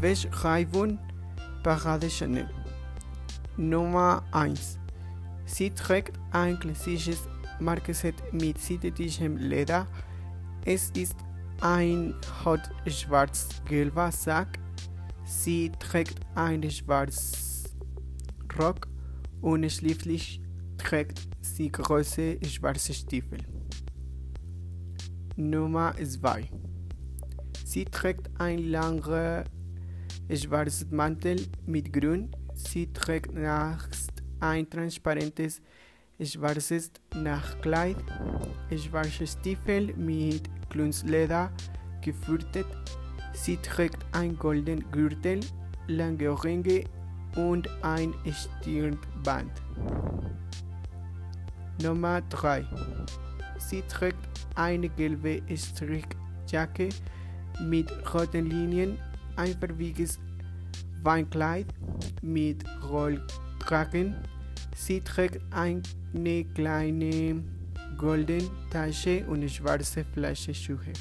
Wäschreibung Parade Chanel. Nummer 1. Sie trägt ein klassisches Markenset mit synthetischem Leder. Es ist ein hot schwarz-gelber Sack. Sie trägt einen schwarzen Rock und schließlich trägt sie große schwarze Stiefel. Nummer 2. Sie trägt einen langen schwarzen Mantel mit Grün. Sie trägt nachts ein transparentes schwarzes Nachtkleid, schwarze Stiefel mit Klunsleder gefürtet. Sie trägt ein golden Gürtel, lange Ringe und ein Stirnband. Nummer 3. Sie trägt eine gelbe Strickjacke mit roten Linien, ein farbiges Weinkleid mit Rollkragen. Sie trägt eine kleine goldene Tasche und schwarze Flaschenschuhe.